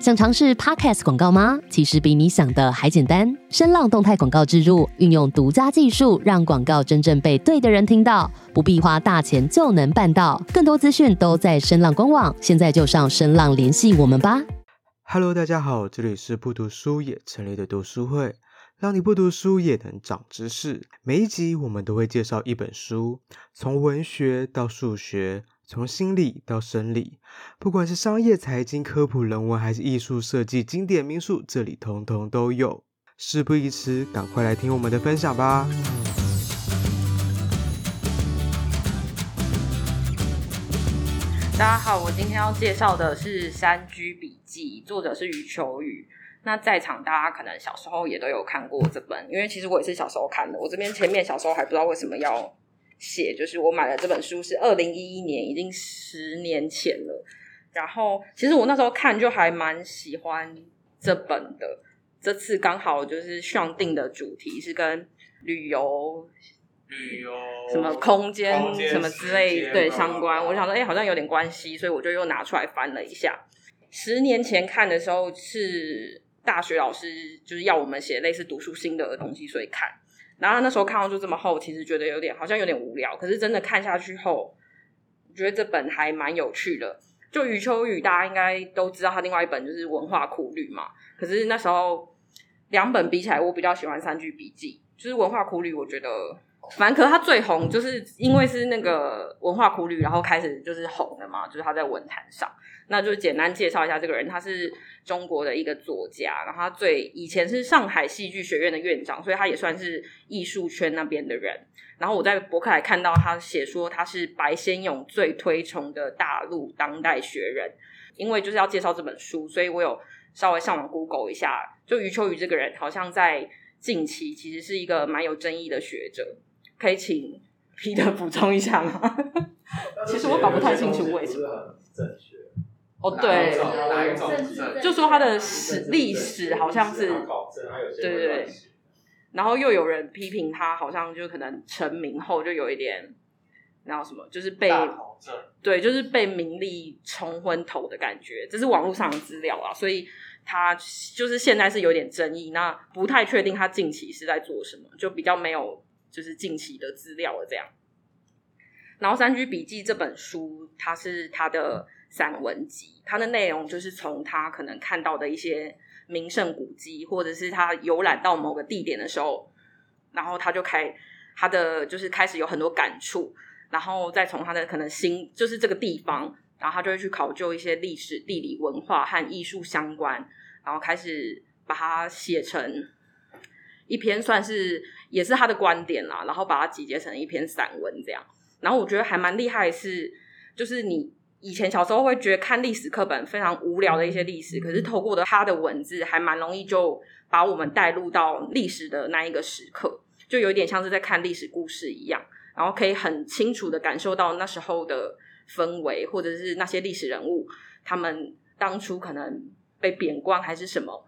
想尝试 Podcast 广告吗？其实比你想的还简单。声浪动态广告植入，运用独家技术，让广告真正被对的人听到，不必花大钱就能办到。更多资讯都在声浪官网，现在就上声浪联系我们吧。Hello，大家好，这里是不读书也成立的读书会，让你不读书也能长知识。每一集我们都会介绍一本书，从文学到数学。从心理到生理，不管是商业、财经、科普、人文，还是艺术设计、经典名著，这里通通都有。事不宜迟，赶快来听我们的分享吧！大家好，我今天要介绍的是《山居笔记》，作者是余秋雨。那在场大家可能小时候也都有看过这本，因为其实我也是小时候看的。我这边前面小时候还不知道为什么要。写就是我买的这本书是二零一一年，已经十年前了。然后其实我那时候看就还蛮喜欢这本的。这次刚好就是上定的主题是跟旅游、旅游什么空间、空间什么之类对相关。我想说，哎、欸，好像有点关系，所以我就又拿出来翻了一下。十年前看的时候是大学老师就是要我们写类似读书心得的东西，所以看。然后那时候看到就这么厚，其实觉得有点好像有点无聊。可是真的看下去后，觉得这本还蛮有趣的。就余秋雨，大家应该都知道他另外一本就是《文化苦旅》嘛。可是那时候两本比起来，我比较喜欢《三句笔记》。就是《文化苦旅》，我觉得反正可他最红，就是因为是那个《文化苦旅》，然后开始就是红的嘛，就是他在文坛上。那就简单介绍一下这个人，他是中国的一个作家，然后他最以前是上海戏剧学院的院长，所以他也算是艺术圈那边的人。然后我在博客来看到他写说他是白先勇最推崇的大陆当代学人，因为就是要介绍这本书，所以我有稍微上网 Google 一下，就余秋雨这个人好像在近期其实是一个蛮有争议的学者，可以请 Peter 补充一下吗？其实我搞不太清楚为什么。哦，对，就说他的史历史好像是，对对对，然后又有人批评他，好像就可能成名后就有一点，然后什么，就是被，对，就是被名利冲昏头的感觉，这是网络上的资料啊，所以他就是现在是有点争议，那不太确定他近期是在做什么，就比较没有就是近期的资料了这样。然后《三居笔记》这本书，它是他的。散文集，它的内容就是从他可能看到的一些名胜古迹，或者是他游览到某个地点的时候，然后他就开他的就是开始有很多感触，然后再从他的可能心就是这个地方，然后他就会去考究一些历史、地理、文化和艺术相关，然后开始把它写成一篇算是也是他的观点啦，然后把它集结成一篇散文这样。然后我觉得还蛮厉害的是，就是你。以前小时候会觉得看历史课本非常无聊的一些历史，可是透过的他的文字，还蛮容易就把我们带入到历史的那一个时刻，就有点像是在看历史故事一样，然后可以很清楚的感受到那时候的氛围，或者是那些历史人物他们当初可能被贬官还是什么，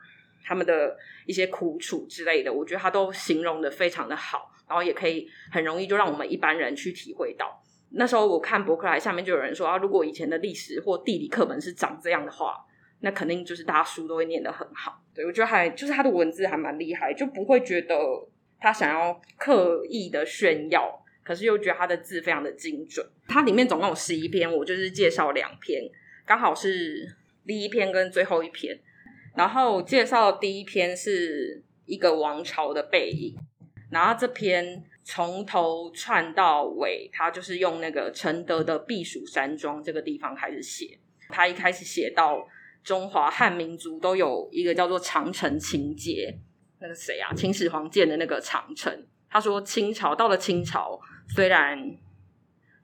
他们的一些苦楚之类的，我觉得他都形容得非常的好，然后也可以很容易就让我们一般人去体会到。那时候我看博客来下面就有人说啊，如果以前的历史或地理课本是长这样的话，那肯定就是大家书都会念得很好。对，我觉得还就是他的文字还蛮厉害，就不会觉得他想要刻意的炫耀，可是又觉得他的字非常的精准。它里面总共有十一篇，我就是介绍两篇，刚好是第一篇跟最后一篇。然后介绍第一篇是一个王朝的背影，然后这篇。从头串到尾，他就是用那个承德的避暑山庄这个地方开始写。他一开始写到中华汉民族都有一个叫做长城情节。那个谁啊？秦始皇建的那个长城。他说清朝到了清朝，虽然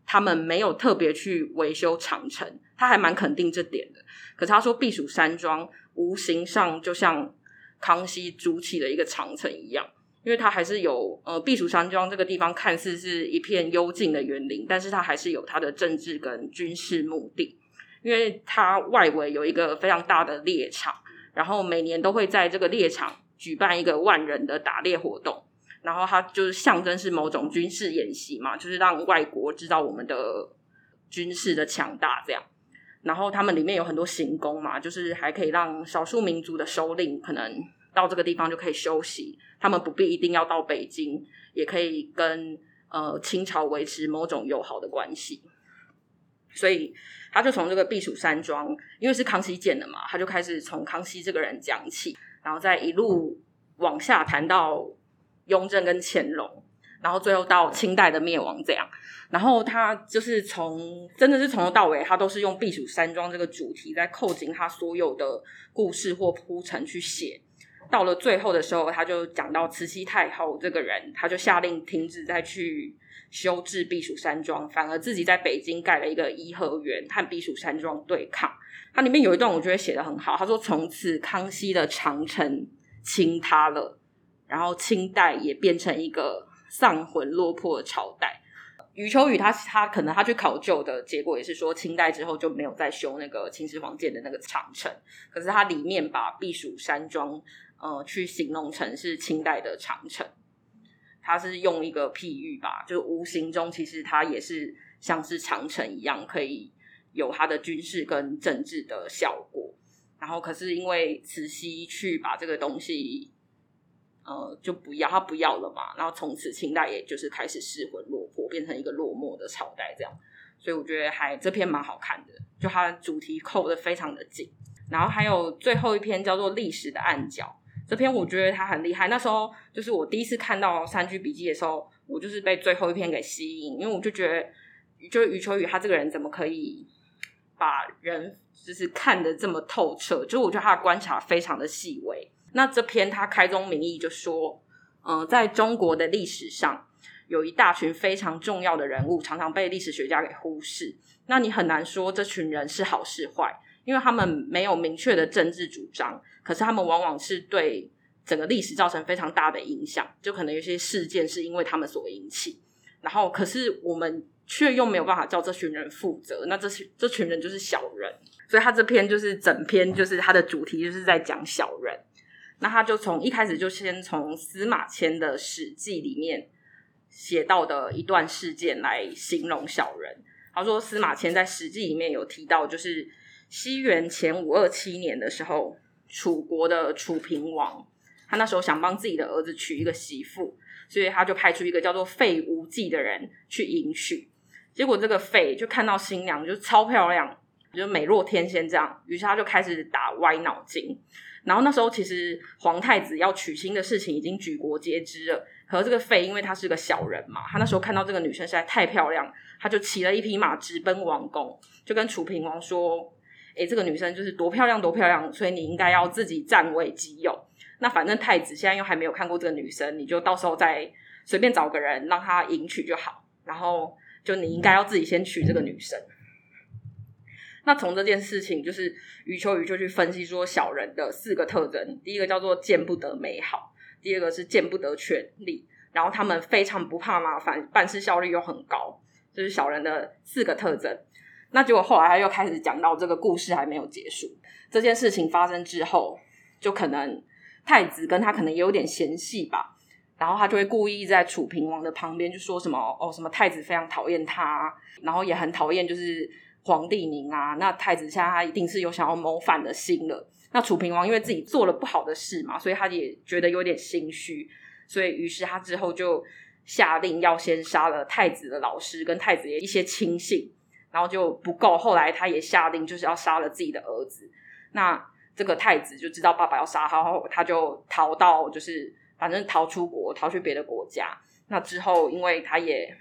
他们没有特别去维修长城，他还蛮肯定这点的。可是他说避暑山庄无形上就像康熙筑起了一个长城一样。因为它还是有呃避暑山庄这个地方看似是一片幽静的园林，但是它还是有它的政治跟军事目的。因为它外围有一个非常大的猎场，然后每年都会在这个猎场举办一个万人的打猎活动，然后它就是象征是某种军事演习嘛，就是让外国知道我们的军事的强大这样。然后他们里面有很多行宫嘛，就是还可以让少数民族的首领可能到这个地方就可以休息，他们不必一定要到北京，也可以跟呃清朝维持某种友好的关系。所以他就从这个避暑山庄，因为是康熙建的嘛，他就开始从康熙这个人讲起，然后再一路往下谈到雍正跟乾隆。然后最后到清代的灭亡这样，然后他就是从真的是从头到尾，他都是用避暑山庄这个主题在扣紧他所有的故事或铺陈去写。到了最后的时候，他就讲到慈禧太后这个人，他就下令停止再去修治避暑山庄，反而自己在北京盖了一个颐和园和避暑山庄对抗。它里面有一段我觉得写得很好，他说：“从此康熙的长城倾塌了，然后清代也变成一个。”丧魂落魄的朝代，余秋雨他他可能他去考究的结果也是说，清代之后就没有再修那个秦始皇建的那个长城，可是他里面把避暑山庄呃去形容成是清代的长城，他是用一个譬喻吧，就无形中其实它也是像是长城一样，可以有它的军事跟政治的效果，然后可是因为慈禧去把这个东西。呃，就不要他不要了嘛，然后从此清代也就是开始失魂落魄，变成一个落寞的朝代这样，所以我觉得还这篇蛮好看的，就它的主题扣的非常的紧，然后还有最后一篇叫做历史的暗角，这篇我觉得它很厉害，那时候就是我第一次看到三居笔记的时候，我就是被最后一篇给吸引，因为我就觉得，就是余秋雨他这个人怎么可以把人就是看得这么透彻，就是我觉得他的观察非常的细微。那这篇他开宗明义就说，嗯、在中国的历史上，有一大群非常重要的人物，常常被历史学家给忽视。那你很难说这群人是好是坏，因为他们没有明确的政治主张，可是他们往往是对整个历史造成非常大的影响。就可能有些事件是因为他们所引起，然后可是我们却又没有办法叫这群人负责。那这群这群人就是小人，所以他这篇就是整篇就是他的主题就是在讲小人。那他就从一开始就先从司马迁的《史记》里面写到的一段事件来形容小人。他说司马迁在《史记》里面有提到，就是西元前五二七年的时候，楚国的楚平王，他那时候想帮自己的儿子娶一个媳妇，所以他就派出一个叫做费无忌的人去迎娶。结果这个费就看到新娘就超漂亮，就美若天仙这样，于是他就开始打歪脑筋。然后那时候，其实皇太子要娶亲的事情已经举国皆知了。可是这个费，因为他是个小人嘛，他那时候看到这个女生实在太漂亮，他就骑了一匹马直奔王宫，就跟楚平王说：“诶，这个女生就是多漂亮，多漂亮，所以你应该要自己占为己有。那反正太子现在又还没有看过这个女生，你就到时候再随便找个人让他迎娶就好。然后就你应该要自己先娶这个女生。”那从这件事情，就是余秋雨就去分析说小人的四个特征。第一个叫做见不得美好，第二个是见不得权力，然后他们非常不怕麻烦，办事效率又很高，这、就是小人的四个特征。那结果后来他又开始讲到这个故事还没有结束，这件事情发生之后，就可能太子跟他可能也有点嫌隙吧，然后他就会故意在楚平王的旁边就说什么哦，什么太子非常讨厌他，然后也很讨厌就是。皇帝您啊，那太子现在他一定是有想要谋反的心了。那楚平王因为自己做了不好的事嘛，所以他也觉得有点心虚，所以于是他之后就下令要先杀了太子的老师跟太子爷一些亲信，然后就不够，后来他也下令就是要杀了自己的儿子。那这个太子就知道爸爸要杀他，后他就逃到就是反正逃出国，逃去别的国家。那之后因为他也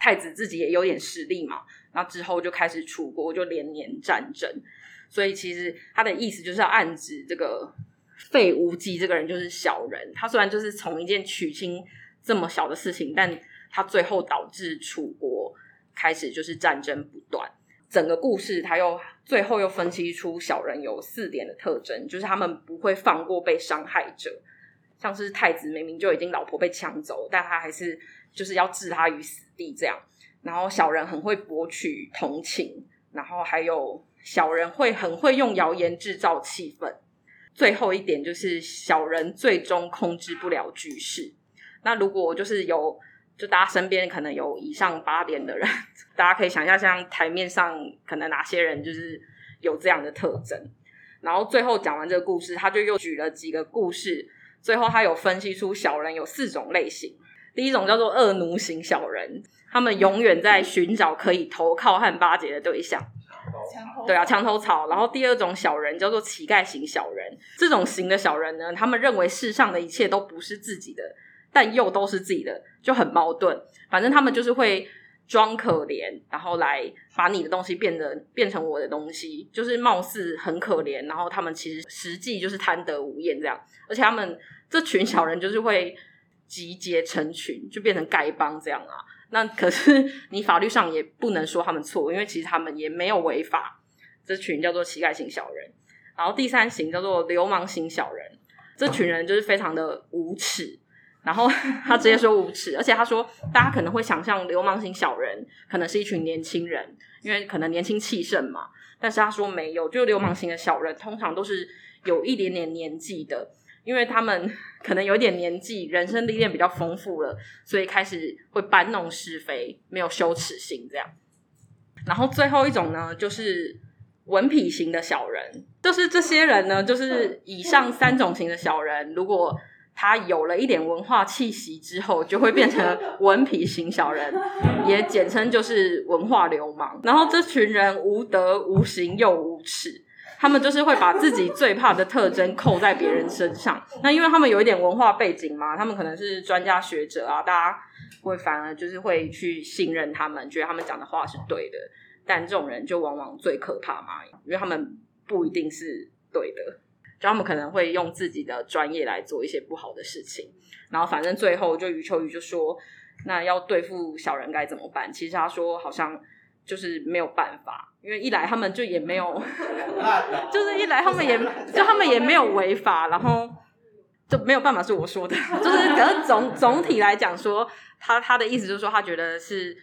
太子自己也有点实力嘛。那之后就开始楚国就连年战争，所以其实他的意思就是要暗指这个费无忌这个人就是小人。他虽然就是从一件娶亲这么小的事情，但他最后导致楚国开始就是战争不断。整个故事他又最后又分析出小人有四点的特征，就是他们不会放过被伤害者，像是太子明明就已经老婆被抢走，但他还是就是要置他于死地这样。然后小人很会博取同情，然后还有小人会很会用谣言制造气氛。最后一点就是小人最终控制不了局势。那如果就是有就大家身边可能有以上八点的人，大家可以想象，像台面上可能哪些人就是有这样的特征。然后最后讲完这个故事，他就又举了几个故事，最后他有分析出小人有四种类型。第一种叫做恶奴型小人，他们永远在寻找可以投靠和巴结的对象。对啊，墙头草。然后第二种小人叫做乞丐型小人，这种型的小人呢，他们认为世上的一切都不是自己的。但又都是自己的，就很矛盾。反正他们就是会装可怜，然后来把你的东西变得变成我的东西，就是貌似很可怜，然后他们其实实际就是贪得无厌这样。而且他们这群小人就是会集结成群，就变成丐帮这样啊。那可是你法律上也不能说他们错，因为其实他们也没有违法。这群叫做乞丐型小人，然后第三型叫做流氓型小人，这群人就是非常的无耻。然后 他直接说无耻，而且他说，大家可能会想象流氓型小人可能是一群年轻人，因为可能年轻气盛嘛。但是他说没有，就流氓型的小人通常都是有一点点年纪的，因为他们 可能有点年纪，人生历练比较丰富了，所以开始会搬弄是非，没有羞耻心这样。然后最后一种呢，就是文痞型的小人，就是这些人呢，就是以上三种型的小人，如果他有了一点文化气息之后，就会变成文痞型小人，也简称就是文化流氓。然后这群人无德无行又无耻，他们就是会把自己最怕的特征扣在别人身上。那因为他们有一点文化背景嘛，他们可能是专家学者啊，大家会反而就是会去信任他们，觉得他们讲的话是对的。但这种人就往往最可怕嘛，因为他们不一定是对的。就他们可能会用自己的专业来做一些不好的事情，然后反正最后就余秋雨就说：“那要对付小人该怎么办？”其实他说好像就是没有办法，因为一来他们就也没有，就是一来他们也就他们也没有违法，然后就没有办法是我说的，就是可是总总体来讲说，他他的意思就是说，他觉得是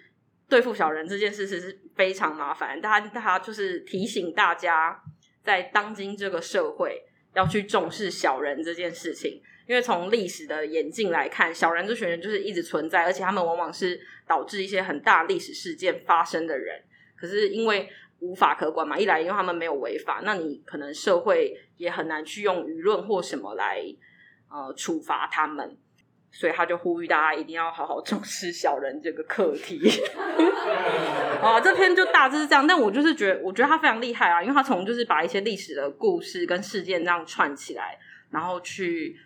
对付小人这件事是是非常麻烦，但他他就是提醒大家，在当今这个社会。要去重视小人这件事情，因为从历史的演进来看，小人这群人就是一直存在，而且他们往往是导致一些很大历史事件发生的人。可是因为无法可管嘛，一来因为他们没有违法，那你可能社会也很难去用舆论或什么来呃处罚他们。所以他就呼吁大家一定要好好重视小人这个课题。啊，这篇就大致是这样，但我就是觉得，我觉得他非常厉害啊，因为他从就是把一些历史的故事跟事件这样串起来，然后去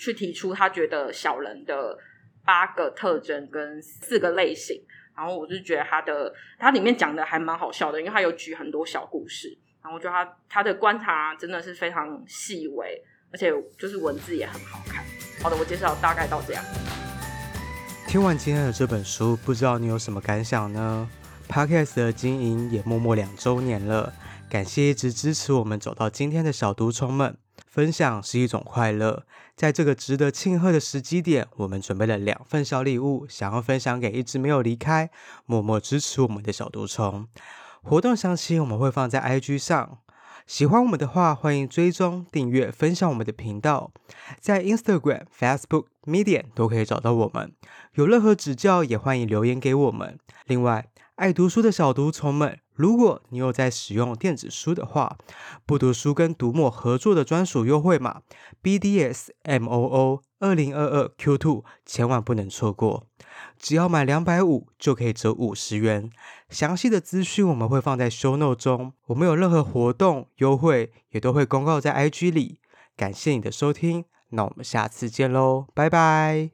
去提出他觉得小人的八个特征跟四个类型，然后我就觉得他的他里面讲的还蛮好笑的，因为他有举很多小故事，然后我觉得他他的观察真的是非常细微，而且就是文字也很好看。好的，我介绍大概到这样。听完今天的这本书，不知道你有什么感想呢？Podcast 的经营也默默两周年了，感谢一直支持我们走到今天的小毒虫们。分享是一种快乐，在这个值得庆贺的时机点，我们准备了两份小礼物，想要分享给一直没有离开、默默支持我们的小毒虫。活动详情我们会放在 IG 上。喜欢我们的话，欢迎追踪、订阅、分享我们的频道，在 Instagram、Facebook、Medium 都可以找到我们。有任何指教，也欢迎留言给我们。另外，爱读书的小读虫们，如果你有在使用电子书的话，不读书跟读墨合作的专属优惠码 BDSMOO 二零二二 Q2，千万不能错过。只要满两百五就可以折五十元，详细的资讯我们会放在 show note 中。我们有任何活动优惠，也都会公告在 IG 里。感谢你的收听，那我们下次见喽，拜拜。